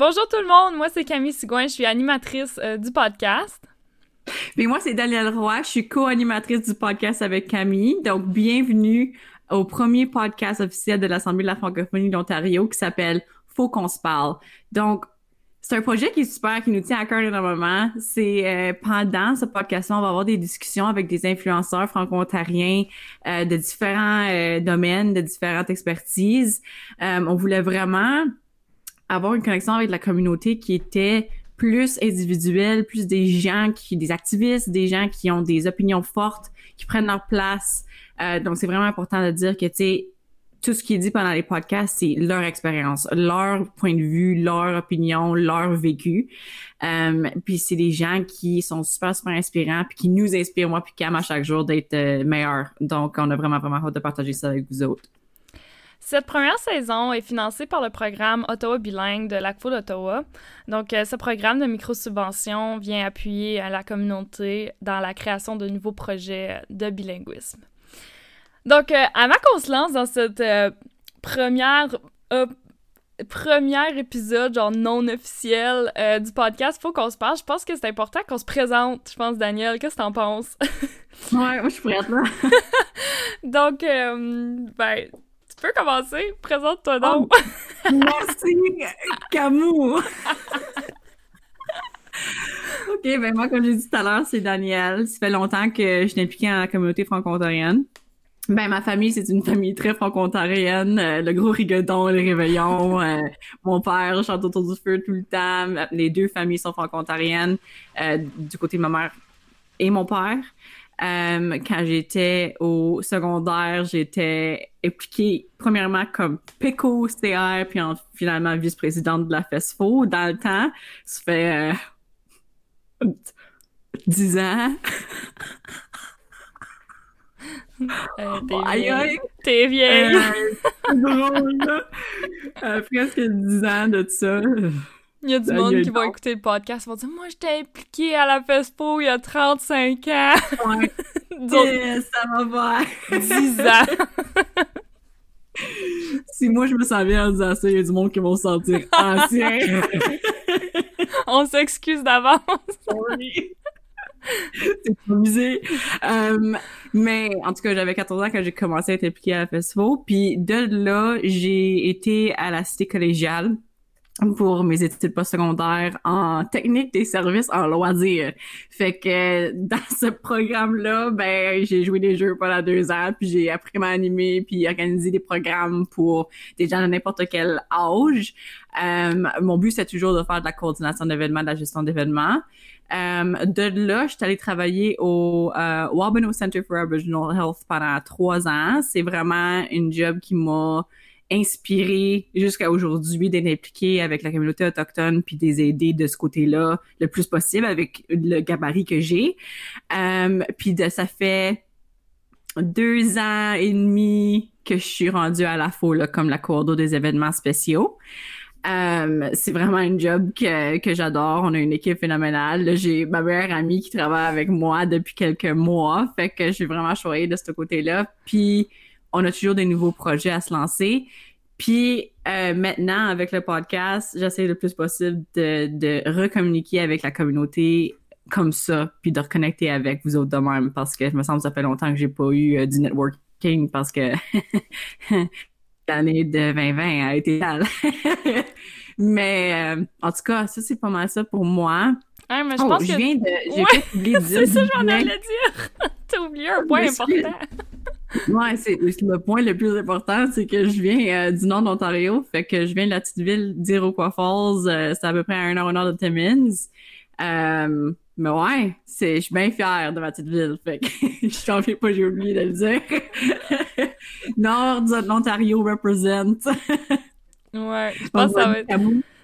bonjour tout le monde, moi c'est Camille Sigouin, je suis animatrice euh, du podcast. Mais moi c'est Danielle Roy, je suis co-animatrice du podcast avec Camille. Donc bienvenue au premier podcast officiel de l'Assemblée de la francophonie d'Ontario qui s'appelle Faut qu'on se parle. Donc c'est un projet qui est super, qui nous tient à cœur énormément. C'est euh, pendant ce podcast-là, on va avoir des discussions avec des influenceurs franco-ontariens euh, de différents domaines, de différentes expertises. on voulait vraiment avoir une connexion avec la communauté qui était plus individuelle, plus des gens qui, des activistes, des gens qui ont des opinions fortes, qui prennent leur place. donc c'est vraiment important de dire que tu sais tout ce qui est dit pendant les podcasts, c'est leur expérience, leur point de vue, leur opinion, leur vécu. Euh, puis c'est des gens qui sont super, super inspirants, puis qui nous inspirent, moi puis Cam, à chaque jour d'être euh, meilleurs. Donc, on a vraiment, vraiment hâte de partager ça avec vous autres. Cette première saison est financée par le programme Ottawa Bilingue de l'ACFO d'Ottawa. Donc, euh, ce programme de micro-subvention vient appuyer la communauté dans la création de nouveaux projets de bilinguisme. Donc, euh, avant qu'on se lance dans cette euh, première euh, premier épisode, genre non officiel du podcast, faut qu'on se parle. Je pense que c'est important qu'on se présente. Je pense, Daniel, qu'est-ce que t'en penses? ouais, moi, je suis prête, là. Donc, ben, tu peux commencer. Présente-toi donc. Oh, merci, Camus! OK, ben moi, comme j'ai dit tout à l'heure, c'est Daniel. Ça fait longtemps que je suis impliquée dans la communauté franco-ontarienne. Ben, ma famille, c'est une famille très franco-ontarienne. Euh, le gros rigodon, les réveillons. Euh, mon père chante autour du feu tout le temps. Les deux familles sont franco-ontariennes euh, du côté de ma mère et mon père. Quand j'étais au secondaire, j'étais impliquée premièrement comme PECO CR, puis finalement vice-présidente de la FESFO dans le temps. Ça fait dix ans. Euh, t'es vieille. T'es vieille. Euh, drôle, là. Euh, presque 10 ans de ça. Il y a du monde qui va écouter le podcast, ils vont dire Moi, j'étais impliqué à la FESPO il y a 35 ans. Ouais. Donc, ça va faire 10 ans. si moi je me sens bien en disant ça, il y a du monde qui vont se sentir ancien. On s'excuse d'avance. c'est amusé. Um, mais en tout cas, j'avais 14 ans quand j'ai commencé à être impliquée à la festival. Puis de là, j'ai été à la cité collégiale pour mes études postsecondaires en technique des services en loisirs. Fait que dans ce programme-là, ben j'ai joué des jeux pendant deux ans, puis j'ai appris à animer, puis organiser des programmes pour des gens de n'importe quel âge. Um, mon but, c'est toujours de faire de la coordination d'événements, de la gestion d'événements. Euh, de là, je suis allée travailler au euh, Wabano Center for Aboriginal Health pendant trois ans. C'est vraiment une job qui m'a inspiré jusqu'à aujourd'hui d'être impliquée avec la communauté autochtone puis des aider de ce côté-là le plus possible avec le gabarit que j'ai. Euh, puis de, ça fait deux ans et demi que je suis rendue à la FO comme la coordonnatrice des événements spéciaux. Euh, c'est vraiment un job que, que j'adore. On a une équipe phénoménale. J'ai ma meilleure amie qui travaille avec moi depuis quelques mois. Fait que je suis vraiment choyée de ce côté-là. Puis on a toujours des nouveaux projets à se lancer. Puis euh, maintenant, avec le podcast, j'essaie le plus possible de, de recommuniquer avec la communauté comme ça, puis de reconnecter avec vous autres de même, parce que je me semble que ça fait longtemps que j'ai pas eu euh, du networking, parce que l'année de 2020 a été sale. mais euh, en tout cas, ça, c'est pas mal ça pour moi. Ouais, mais je oh, pense je viens de... J'ai ouais, oublié de dire... c'est ça, j'en allais dire. T'as oublié un point important. Ouais, c'est le point le plus important, c'est que je viens euh, du nord d'Ontario, fait que je viens de la petite ville d'Iroquois Falls, euh, c'est à peu près à un heure au nord de Timmins. Euh, mais ouais, c'est, je suis bien fière de ma petite ville. Fait que je t'en fais pas, j'ai oublié de le dire. Nord de l'Ontario represent. ouais, je pense que ça va être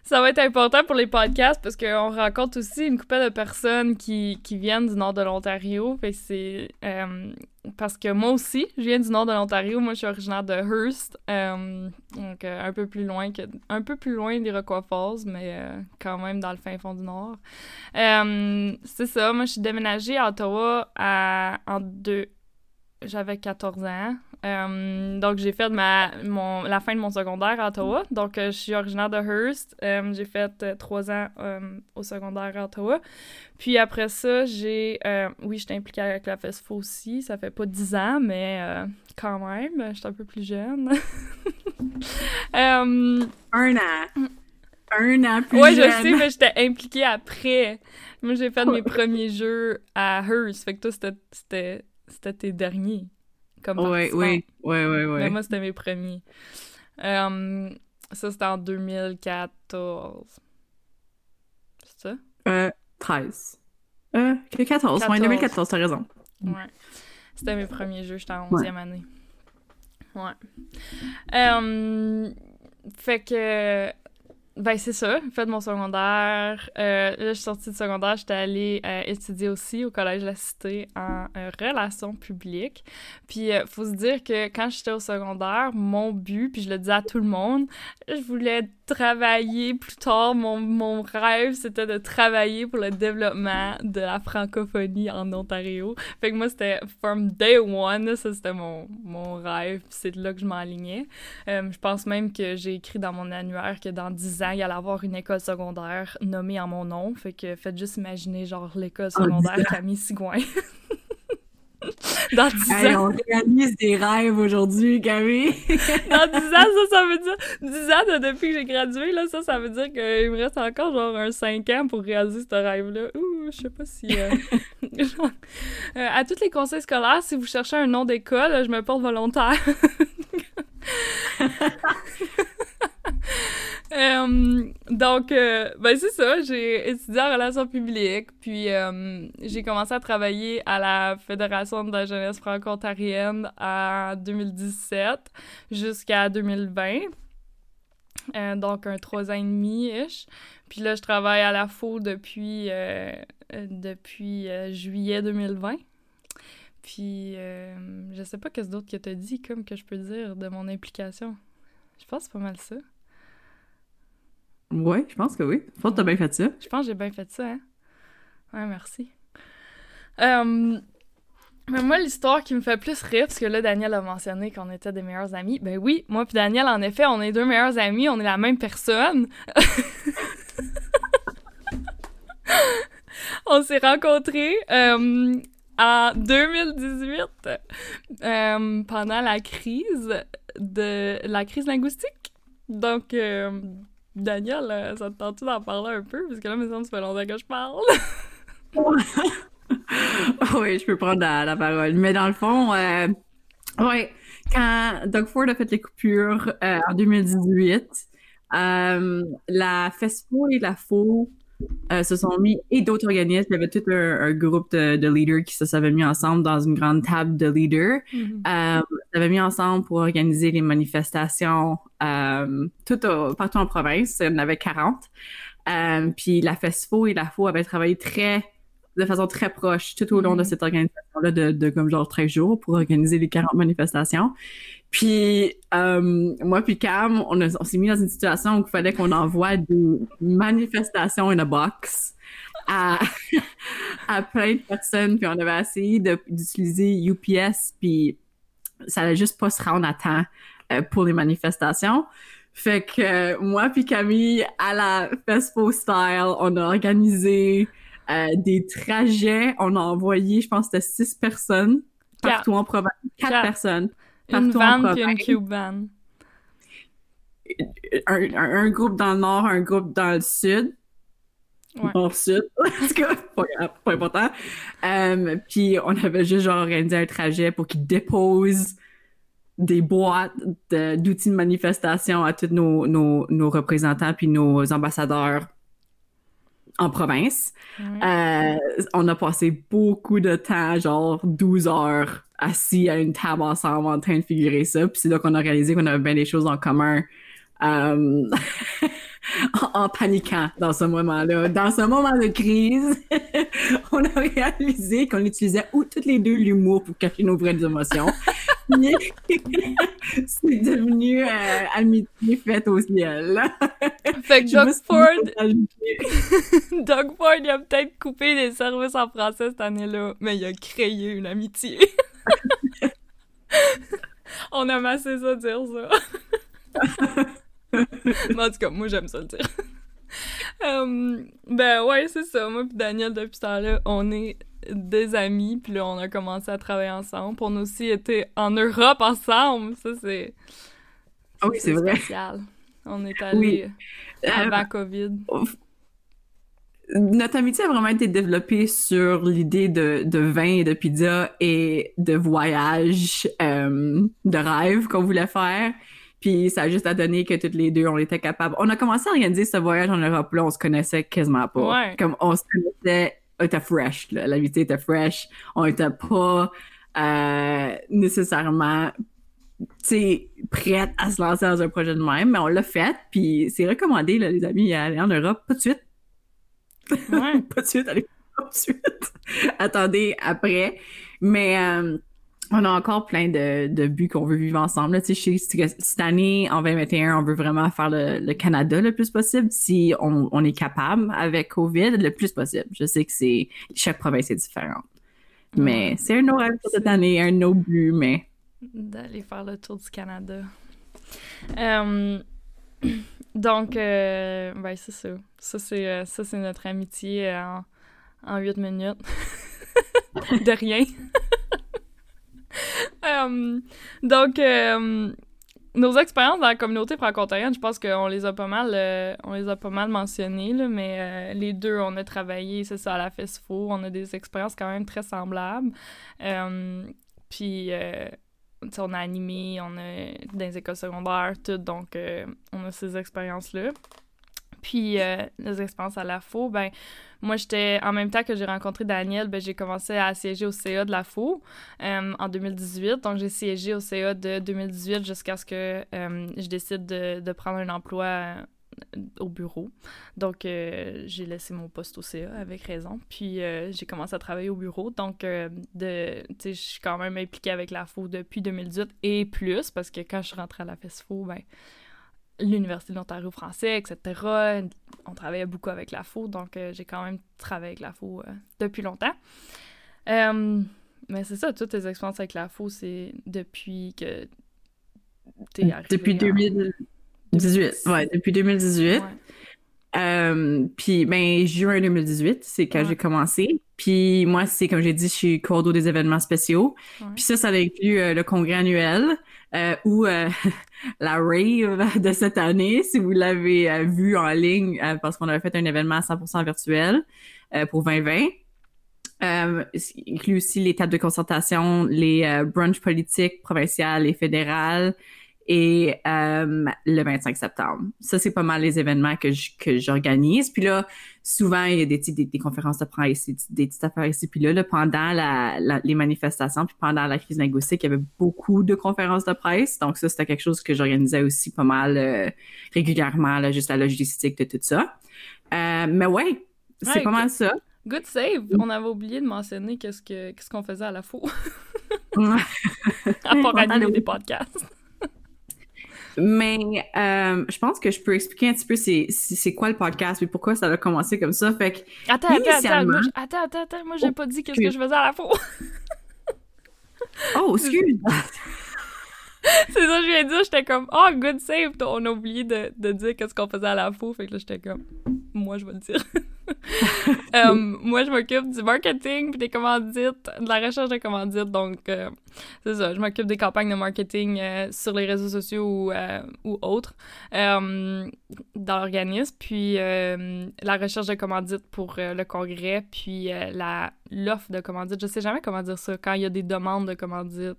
ça va être important pour les podcasts parce qu'on rencontre aussi une couple de personnes qui, qui viennent du nord de l'Ontario. euh, parce que moi aussi, je viens du nord de l'Ontario. Moi, je suis originaire de Hearst, euh, donc euh, un peu plus loin que un peu plus loin d'Iroquois Falls, mais quand même dans le fin fond du nord. c'est ça. Moi, je suis déménagée à Ottawa en deux j'avais 14 ans. Euh, donc, j'ai fait ma, mon, la fin de mon secondaire à Ottawa. Donc, euh, je suis originaire de Hearst. Euh, j'ai fait trois ans au secondaire à Ottawa. Puis après ça, j'ai... oui, j'étais impliquée avec la FESFO aussi. Ça fait pas 10 ans, mais quand même, j'étais un peu plus jeune. un an. Un an plus ouais, jeune. je sais, mais j'étais impliquée après. Moi, j'ai fait mes premiers jeux à Hearst. Fait que toi, c'était c'était tes derniers comme Oui, oui, oui, oui, oui. Mais moi, c'était mes premiers. Euh, ça, c'était en 2014. C'est ça? Euh, 13. Euh, 14. 14. Ouais, 2014, t'as raison. Ouais. C'était mes premiers jeux, j'étais en 11e année. Ouais. Euh, fait que ben, c'est ça. Fait mon secondaire. Euh, là, je suis sortie du secondaire. J'étais allée euh, étudier aussi au Collège de la Cité en euh, relations publiques. Puis, il faut se dire que quand j'étais au secondaire, mon but, puis je le disais à tout le monde, je voulais travailler plus tard. Mon, mon rêve, c'était de travailler pour le développement de la francophonie en Ontario. Fait que moi, c'était from day one, ça c'était mon, mon rêve, c'est de là que je m'alignais. Euh, je pense même que j'ai écrit dans mon annuaire que dans 10 ans, il y allait avoir une école secondaire nommée en mon nom. Fait que faites juste imaginer, genre, l'école secondaire Camille Sigouin. Dans 10 ans. on réalise des rêves aujourd'hui, Camille. Dans 10 ans, ça, ça veut dire. 10 ans depuis que j'ai gradué, là, ça, ça veut dire qu'il me reste encore genre un 5 ans pour réaliser ce rêve-là. Ouh, je sais pas si. Euh, euh, à tous les conseils scolaires, si vous cherchez un nom d'école, je me porte volontaire. Euh, donc, euh, ben c'est ça, j'ai étudié en relations publiques, puis euh, j'ai commencé à travailler à la Fédération de la jeunesse franco-ontarienne en 2017 jusqu'à 2020. donc, un trois ans et demi-ish. Puis là, je travaille à la FO depuis, depuis juillet 2020. Puis, je sais pas qu'est-ce d'autre que t'as dit, comme que je peux dire de mon implication. Je pense que c'est pas mal ça. Oui, je pense que oui. Je pense que t'as bien fait ça. Je pense que j'ai bien fait ça, hein. Ouais, merci. Euh, mais moi, l'histoire qui me fait plus rire, parce que là, Daniel a mentionné qu'on était des meilleurs amis. Ben oui, moi puis Daniel, en effet, on est deux meilleurs amis, on est la même personne. on s'est rencontrés euh, en 2018 euh, pendant la crise de la crise linguistique. Donc, Daniel, euh, ça te tente-tu d'en parler un peu? Parce que là, me semble que ça fait longtemps que je parle. oui, je peux prendre la, parole. Mais dans le fond, euh, ouais, quand Doug Ford a fait les coupures euh, en 2018, euh, la FESPO et la FO euh, se sont mis, et d'autres organismes, il y avait tout un, groupe de, leaders qui se s'avaient mis ensemble dans une grande table de leaders, mm s'avaient mis ensemble pour organiser les manifestations euh, tout partout en province. Il y en avait 40. Euh, puis la FESFO et la FO avaient travaillé très de façon très proche tout au long de mm-hmm. cette organisation-là de, de, comme genre 13 jours pour organiser les 40 manifestations. Puis euh, moi puis Cam, on, on s'est mis dans une situation où il fallait qu'on envoie des manifestations in a box à, à plein de personnes. Puis on avait essayé d'utiliser UPS, puis ça allait juste pas se rendre à temps euh, pour les manifestations. Fait que euh, moi puis Camille, à la Fespo Style, on a organisé euh, des trajets. On a envoyé, je pense, c'était six personnes partout en province. Quatre, personnes. Une van puis une cube van. Un, un, groupe dans le nord, un groupe dans le sud. Ouais. Nord-sud, en tout cas, pas, pas important. Um, puis on avait juste genre organisé un trajet pour qu'ils déposent des boîtes d'outils de, manifestation à tous nos, nos, nos représentants puis nos ambassadeurs en province. Euh, on a passé beaucoup de temps, genre 12 heures, assis à une table ensemble en train de figurer ça. Puis c'est là qu'on a réalisé qu'on avait bien des choses en commun. Euh, en, paniquant dans ce moment-là. Dans ce moment de crise, on a réalisé qu'on utilisait toutes les deux l'humour pour cacher nos vraies émotions. c'est devenu euh, amitié faite au ciel. Fait que Doug Ford... Doug Ford, il a peut-être coupé des services en français cette année-là, mais il a créé une amitié. On a massé ça dire ça. Mais en tout cas, moi, j'aime ça le dire. Euh, ben ouais, c'est ça. Moi et Daniel, depuis ce temps-là, on est des amis, puis là, on a commencé à travailler ensemble. on a aussi été en Europe ensemble. Ça, c'est... Ah oui, c'est vrai. spécial. On est allé euh, avant COVID. Notre amitié a vraiment été développée sur l'idée de, de vin et de pizza et de voyage, euh, de rêve qu'on voulait faire. Puis ça a juste à donner que toutes les deux, on était capables. On a commencé à organiser ce voyage en Europe, là, on se connaissait quasiment pas. Comme on se connaissait, on était fresh, là. L'amitié était fresh. On était pas euh, nécessairement sais, prête à se lancer dans un projet de même, mais on l'a fait, puis c'est recommandé, là, les amis, à aller en Europe, pas de suite. Ouais. pas de suite, allez, pas de suite. Attendez après. Mais euh, on a encore plein de, de buts qu'on veut vivre ensemble. Tu sais, cette année, en 2021, on veut vraiment faire le, Canada le plus possible si on, on, est capable avec COVID le plus possible. Je sais que c'est chaque province est différente. Mais c'est un autre rêve pour cette année, un autre but, mais d'aller faire le tour du Canada. Euh, donc, euh, ben, c'est ça. Ça, c'est, euh, ça, c'est notre amitié en, en 8 minutes. de rien. Donc, nos expériences dans la communauté franco-ontarienne, je pense qu'on les a pas mal, on les a pas mal mentionnées, là, mais les deux, on a travaillé, c'est ça, à la FESFO, on a des expériences quand même très semblables. puis on a animé, on a des écoles secondaires, tout, donc euh, on a ces expériences-là. Puis euh, les expériences à la FO, ben moi j'étais en même temps que j'ai rencontré Daniel, ben j'ai commencé à siéger au CA de la FO euh, en 2018. Donc j'ai siégé au CA de 2018 jusqu'à ce que je décide de, prendre un emploi au bureau. Donc, euh, j'ai laissé mon poste au CA avec raison. Puis, euh, j'ai commencé à travailler au bureau. Donc, euh, je suis quand même impliquée avec la FO depuis 2018 et plus, parce que quand je suis rentrée à la FESFO, ben, l'Université de l'Ontario français, etc., on travaillait beaucoup avec la FO. Donc, j'ai quand même travaillé avec la FO depuis longtemps. mais c'est ça, toutes tes expériences avec la FO, c'est depuis que t'es arrivé. Depuis 2000. 18, ouais, depuis 2018. Euh, puis, ben, juin 2018, c'est quand j'ai commencé. Puis, moi, c'est comme j'ai dit, je suis coordo des événements spéciaux. Puis ça, ça inclut euh, le congrès annuel euh, ou euh, la rave de cette année, si vous l'avez vu en ligne, parce qu'on avait fait un événement 100% virtuel pour 2020. Euh, inclut aussi les tables de concertation, les brunchs politiques provinciales et fédérales, et euh, le 25 septembre. Ça, c'est pas mal les événements que que j'organise. Puis là, souvent, il y a des, des, des conférences de presse, des petites affaires ici. Puis là, là pendant la, les manifestations, puis pendant la crise linguistique, il y avait beaucoup de conférences de presse. Donc ça, c'était quelque chose que j'organisais aussi pas mal euh, régulièrement, là, juste la logistique de tout ça. Euh, mais ouais, c'est pas mal ça. Good save! On avait oublié de mentionner qu'est-ce que qu'est-ce qu'on faisait à la faux. à part animer des podcasts. Mais euh, je pense que je peux expliquer un petit peu c'est, c'est quoi le podcast et pourquoi ça a commencé comme ça. Fait que, attends, attends, moi, attends, attends, attends, moi j'ai oh, pas dit qu'est-ce que je faisais à la fois. oh, excuse. c'est ça que je viens de dire, j'étais comme oh good save, on a oublié de, de dire qu'est-ce qu'on faisait à la faux, fait que là j'étais comme moi je vais le dire. Euh, moi je m'occupe du marketing puis des commandites, de la recherche de commandites, donc euh, c'est ça, je m'occupe des campagnes de marketing euh, sur les réseaux sociaux ou, ou autres dans l'organisme, puis la recherche de commandites pour le congrès, puis l'offre de commandites, je sais jamais comment dire ça, quand il y a des demandes de commandites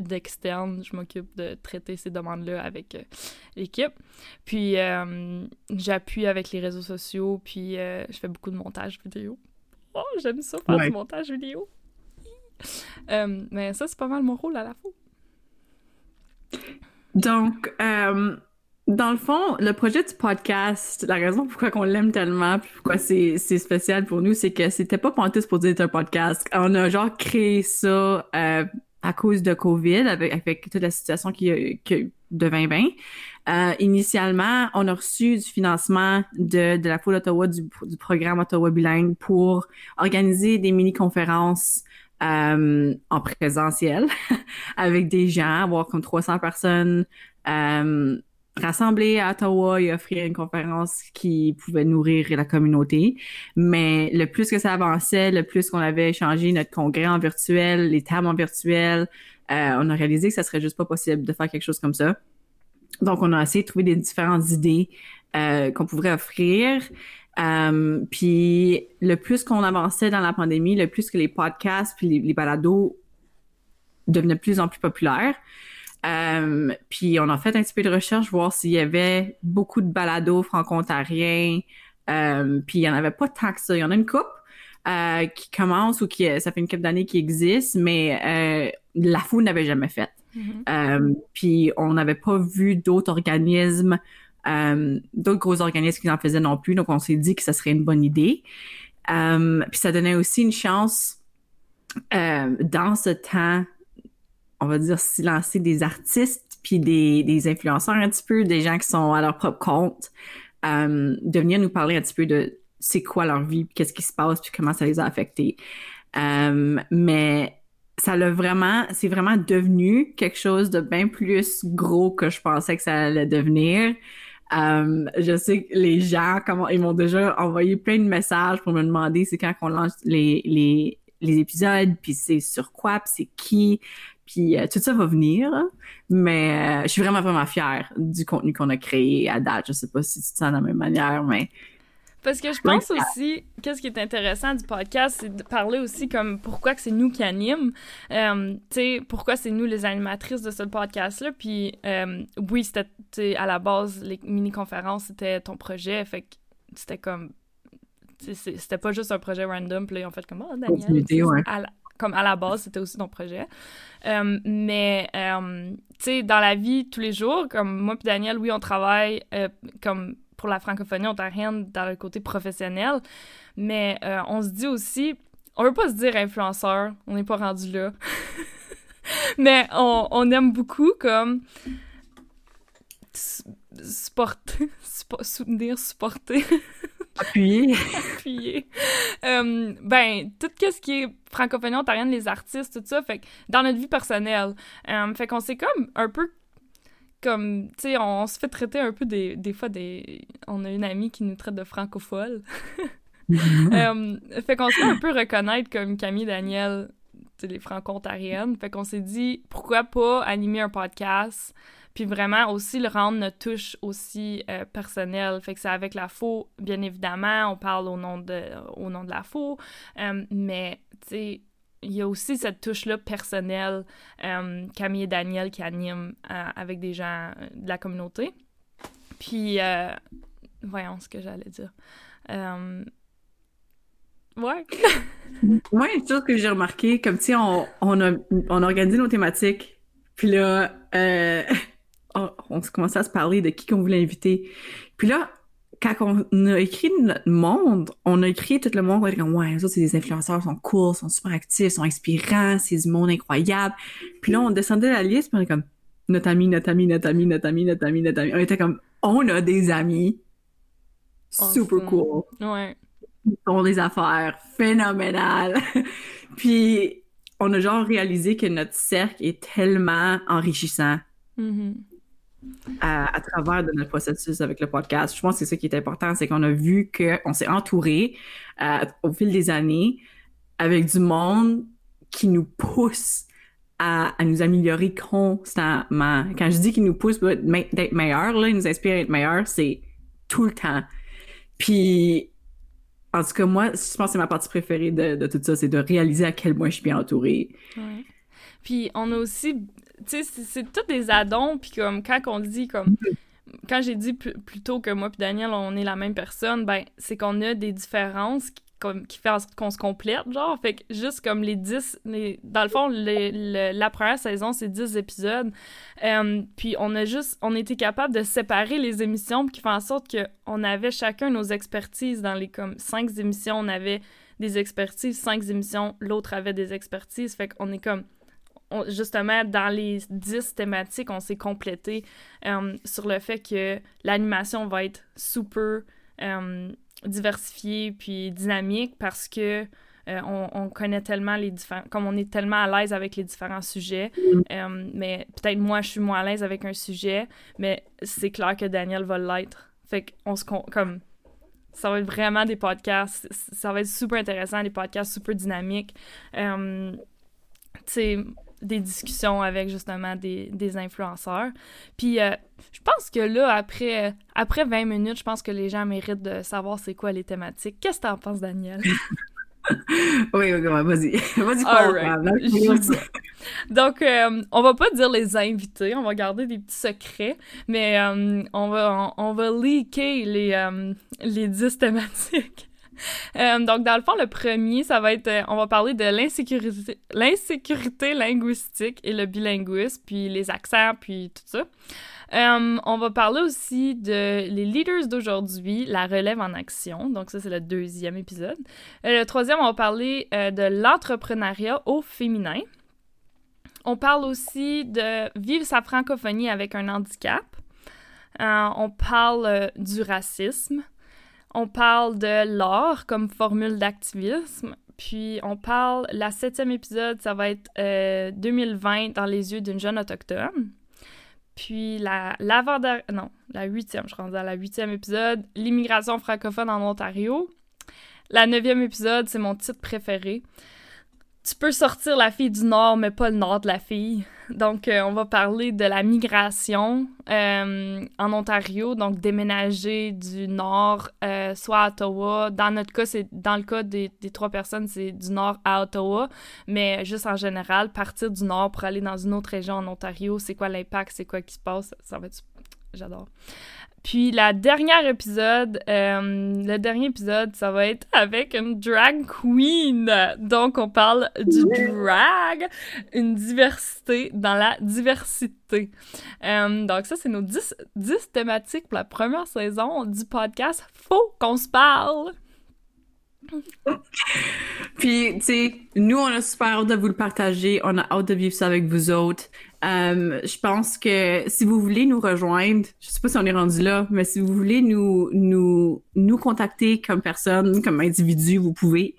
d'externe, je m'occupe de traiter ces demandes-là avec euh, l'équipe. Puis euh, j'appuie avec les réseaux sociaux, puis euh, je fais beaucoup de montage vidéo. Oh, j'aime ça, faire du montage vidéo. mais ça, c'est pas mal mon rôle à la fois. Donc, dans le fond, le projet du podcast, la raison pourquoi on l'aime tellement, puis pourquoi c'est spécial pour nous, c'est que c'était pas pour être un podcast. On a genre créé ça à cause de COVID, avec, avec toute la situation qui, qui de 2020. Euh, initialement, on a reçu du financement de, de la Foule Ottawa, du, programme Ottawa Bilingue pour organiser des mini-conférences euh, en présentiel avec des gens, avoir comme 300 personnes euh, rassemblées à Ottawa et offrir une conférence qui pouvait nourrir la communauté. Mais le plus que ça avançait, le plus qu'on avait changé notre congrès en virtuel, les tables en virtuel, euh, on a réalisé que ça serait juste pas possible de faire quelque chose comme ça. Donc, on a essayé de trouver des différentes idées euh, qu'on pourrait offrir. Euh, puis le plus qu'on avançait dans la pandémie, le plus que les podcasts puis les, balados devenaient de plus en plus populaires. Euh, puis on a fait un petit peu de recherche, voir s'il y avait beaucoup de balados franco-ontariens. Euh, puis il y en avait pas tant que ça. Il y en a une coupe euh, qui commence ou qui ça fait une couple d'années qui existe, mais euh, la foule n'avait jamais fait. Mm-hmm. puis on n'avait pas vu d'autres organismes euh, d'autres gros organismes qui en faisaient non plus. Donc, on s'est dit que ça serait une bonne idée. Euh, puis ça donnait aussi une chance euh, dans ce temps, on va dire, silencer des artistes puis des, des, influenceurs un petit peu, des gens qui sont à leur propre compte, de venir nous parler un petit peu de c'est quoi leur vie, qu'est-ce qui se passe, puis comment ça les a affectés. mais ça l'a vraiment, c'est vraiment devenu quelque chose de bien plus gros que je pensais que ça allait devenir. Euh, je sais que les gens, comment, ils m'ont déjà envoyé plein de messages pour me demander c'est quand qu'on lance les, les, les épisodes, puis c'est sur quoi, puis c'est qui, puis euh, tout ça va venir. Mais euh, je suis vraiment, vraiment fière du contenu qu'on a créé à date. Je sais pas si tu te sens de la même manière, mais parce que je pense aussi, qu'est-ce qui est intéressant du podcast, c'est de parler aussi comme pourquoi que c'est nous qui anime. Euh, tu sais, pourquoi c'est nous les animatrices de ce podcast-là. Puis euh, oui, c'était à la base, les mini-conférences, c'était ton projet. Fait que c'était comme. C'était pas juste un projet random. Puis là, ils ont fait comme, oh, Daniel. Comme à la base, c'était aussi ton projet. Euh, mais, tu sais, dans la vie, tous les jours, comme moi puis Daniel, oui, on travaille comme pour la francophonie ontarienne dans le côté professionnel. Mais euh, on se dit aussi, on veut pas se dire influenceur, on n'est pas rendu là. Mais on, on, aime beaucoup comme supporter, soutenir, supporter. Appuyer. Appuyer. Euh, ben, tout ce qui est francophonie ontarienne, les artistes, tout ça, fait que dans notre vie personnelle. Euh, fait qu'on s'est comme un peu comme, tu sais, on, se fait traiter un peu des, des fois des... On a une amie qui nous traite de francophone. euh, fait qu'on se fait un peu reconnaître comme Camille Daniel, les franco-ontariennes. Fait qu'on s'est dit, pourquoi pas animer un podcast, puis vraiment aussi le rendre notre touche aussi euh, personnelle. Fait que c'est avec la faux, bien évidemment, on parle au nom de, au nom de la faux, euh, mais, tu sais, il y a aussi cette touche-là personnelle, euh, Camille et Daniel qui animent avec des gens de la communauté. Puis, voyons ce que j'allais dire. Ouais. Moi, une chose que j'ai remarqué, comme si on, on, a, on nos thématiques, puis là, on, on commencé à se parler de qui qu'on voulait inviter. Puis là, quand on a écrit notre monde, on a écrit tout le monde, on a dit ouais, les autres, c'est des influenceurs, sont cool, sont super actifs, sont inspirants, c'est du monde incroyable. Puis là, on descendait la liste, puis on est comme, notre ami, notre ami, notre ami, notre ami, notre ami, notre ami. On était comme, on a des amis super cool. Ouais. Ils font des affaires phénoménales. puis, on a genre réalisé que notre cercle est tellement enrichissant. Mm-hmm à, travers de notre processus avec le podcast. Je pense que c'est ça qui est important, c'est qu'on a vu qu'on s'est entouré euh, au fil des années avec du monde qui nous pousse à, nous améliorer constamment. Quand je dis qu'il nous pousse d'être meilleur, là, il nous inspire à être meilleur, c'est tout le temps. Puis, en tout cas, moi, je pense que c'est ma partie préférée de, tout ça, c'est de réaliser à quel point je suis bien entourée. Puis, on a aussi tu sais, c'est tout des addons, puis comme quand on dit comme quand j'ai dit plutôt que moi puis Daniel on est la même personne, ben c'est qu'on a des différences qui, comme, qui fait en sorte qu'on se complète, genre. Fait que juste comme les 10, les, dans le fond, la première saison, c'est 10 épisodes. Euh, puis on a juste, on était capable de séparer les émissions, qui fait en sorte qu'on avait chacun nos expertises dans les comme 5 émissions, on avait des expertises, 5 émissions, l'autre avait des expertises. Fait qu'on est comme justement, dans les dix thématiques, on s'est complété euh, sur le fait que l'animation va être super euh, diversifiée puis dynamique parce que on, connaît tellement les différents... Comme on est tellement à l'aise avec les différents sujets, mm. mais peut-être moi, je suis moins à l'aise avec un sujet, mais c'est clair que Daniel va l'être. Fait qu'on se... Comme ça va être vraiment des podcasts, ça va être super intéressant, des podcasts super dynamiques. Euh, tu des discussions avec justement des, des influenceurs. Puis euh, je pense que là, après, après 20 minutes, je pense que les gens méritent de savoir c'est quoi les thématiques. Qu'est-ce que t'en penses, Daniel? oui, oui, vas-y. Vas-y, right. Donc, euh, on va pas dire les invités, on va garder des petits secrets, mais euh, on, va, on, va leaker les, les 10 thématiques. Donc, dans le fond, le premier, ça va être, on va parler de l'insécurité, linguistique et le bilinguisme, puis les accents, puis tout ça. Euh, on va parler aussi de les leaders d'aujourd'hui, la relève en action. Donc ça, c'est le deuxième épisode. Euh, le troisième, on va parler euh, de l'entrepreneuriat au féminin. On parle aussi de vivre sa francophonie avec un handicap. on parle du racisme. On parle de l'art comme formule d'activisme. Puis on parle, la septième épisode, ça va être 2020 dans les yeux d'une jeune autochtone. Puis la l'avant non, la huitième, je rendue à la huitième épisode, l'immigration francophone en Ontario. La neuvième épisode, c'est mon titre préféré tu peux sortir la fille du Nord, mais pas le Nord de la fille. Donc, euh, on va parler de la migration euh, en Ontario, donc déménager du Nord, euh, soit à Ottawa. Dans notre cas, c'est dans le cas des, des trois personnes, c'est du Nord à Ottawa, mais juste en général, partir du Nord pour aller dans une autre région en Ontario, c'est quoi l'impact, c'est quoi qui se passe, ça va être... J'adore. Puis la dernière épisode, euh, le dernier épisode, ça va être avec une drag queen. Donc on parle du drag, une diversité dans la diversité. Euh, donc ça, c'est nos 10, 10 thématiques pour la première saison du podcast Faut qu'on se parle. Puis, tu sais, nous, on a super hâte de vous le partager. On a hâte de vivre ça avec vous autres. Euh, je pense que si vous voulez nous rejoindre, je sais pas si on est rendu là, mais si vous voulez nous nous nous contacter comme personne, comme individu, vous pouvez.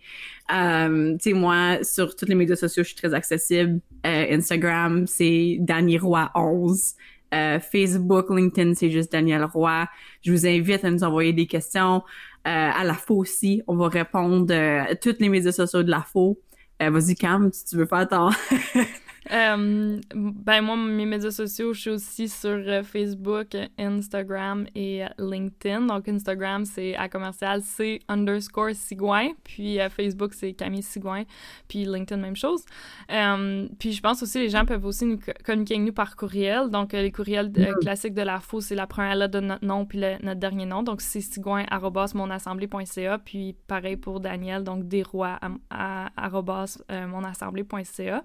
Euh, tu sais, moi, sur tous les médias sociaux, je suis très accessible. Euh, Instagram, c'est Dani Roy 11. Euh, Facebook, LinkedIn, c'est juste Daniel Roy. Je vous invite à nous envoyer des questions. Euh, à la FO aussi, on va répondre à tous les médias sociaux de la FO. Vas-y, Cam, si tu veux faire ton... Euh, ben moi, mes médias sociaux, je suis aussi sur euh, Facebook, Instagram et LinkedIn. Donc Instagram, c'est à commercial C underscore Sigouin. Puis euh, Facebook, c'est Camille Sigouin. Puis LinkedIn, même chose. puis je pense aussi les gens peuvent aussi nous communiquer avec nous par courriel. Donc les courriels mm-hmm. classiques de la FO, c'est la première lettre de notre nom puis notre dernier nom. Donc c'est sigouin.monassemblée.ca. Puis pareil pour Daniel, donc desrois.monassemblée.ca.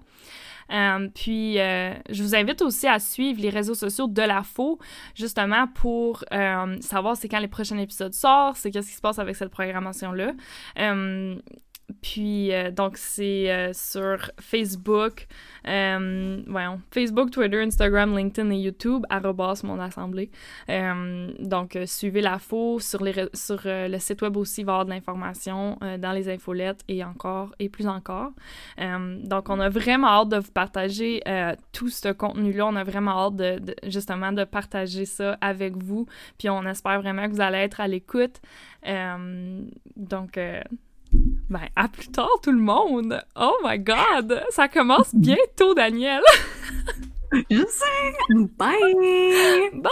Euh, puis, euh, je vous invite aussi à suivre les réseaux sociaux de la FO, justement pour euh, savoir c'est quand les prochains épisodes sortent, c'est qu'est-ce qui se passe avec cette programmation-là. Puis, euh, donc, c'est euh, sur Facebook, euh, Facebook, Twitter, Instagram, LinkedIn et YouTube, arrobas mon assemblée. donc, suivez la faux sur, les, sur le site web aussi, il va avoir de l'information dans les infolettes et encore, et plus encore. donc, on a vraiment hâte de vous partager tout ce contenu-là. On a vraiment hâte de, justement de partager ça avec vous. Puis, on espère vraiment que vous allez être à l'écoute. donc, ben, à plus tard, tout le monde! Oh my god! Ça commence bientôt, Daniel! Je sais! Bye! Bye!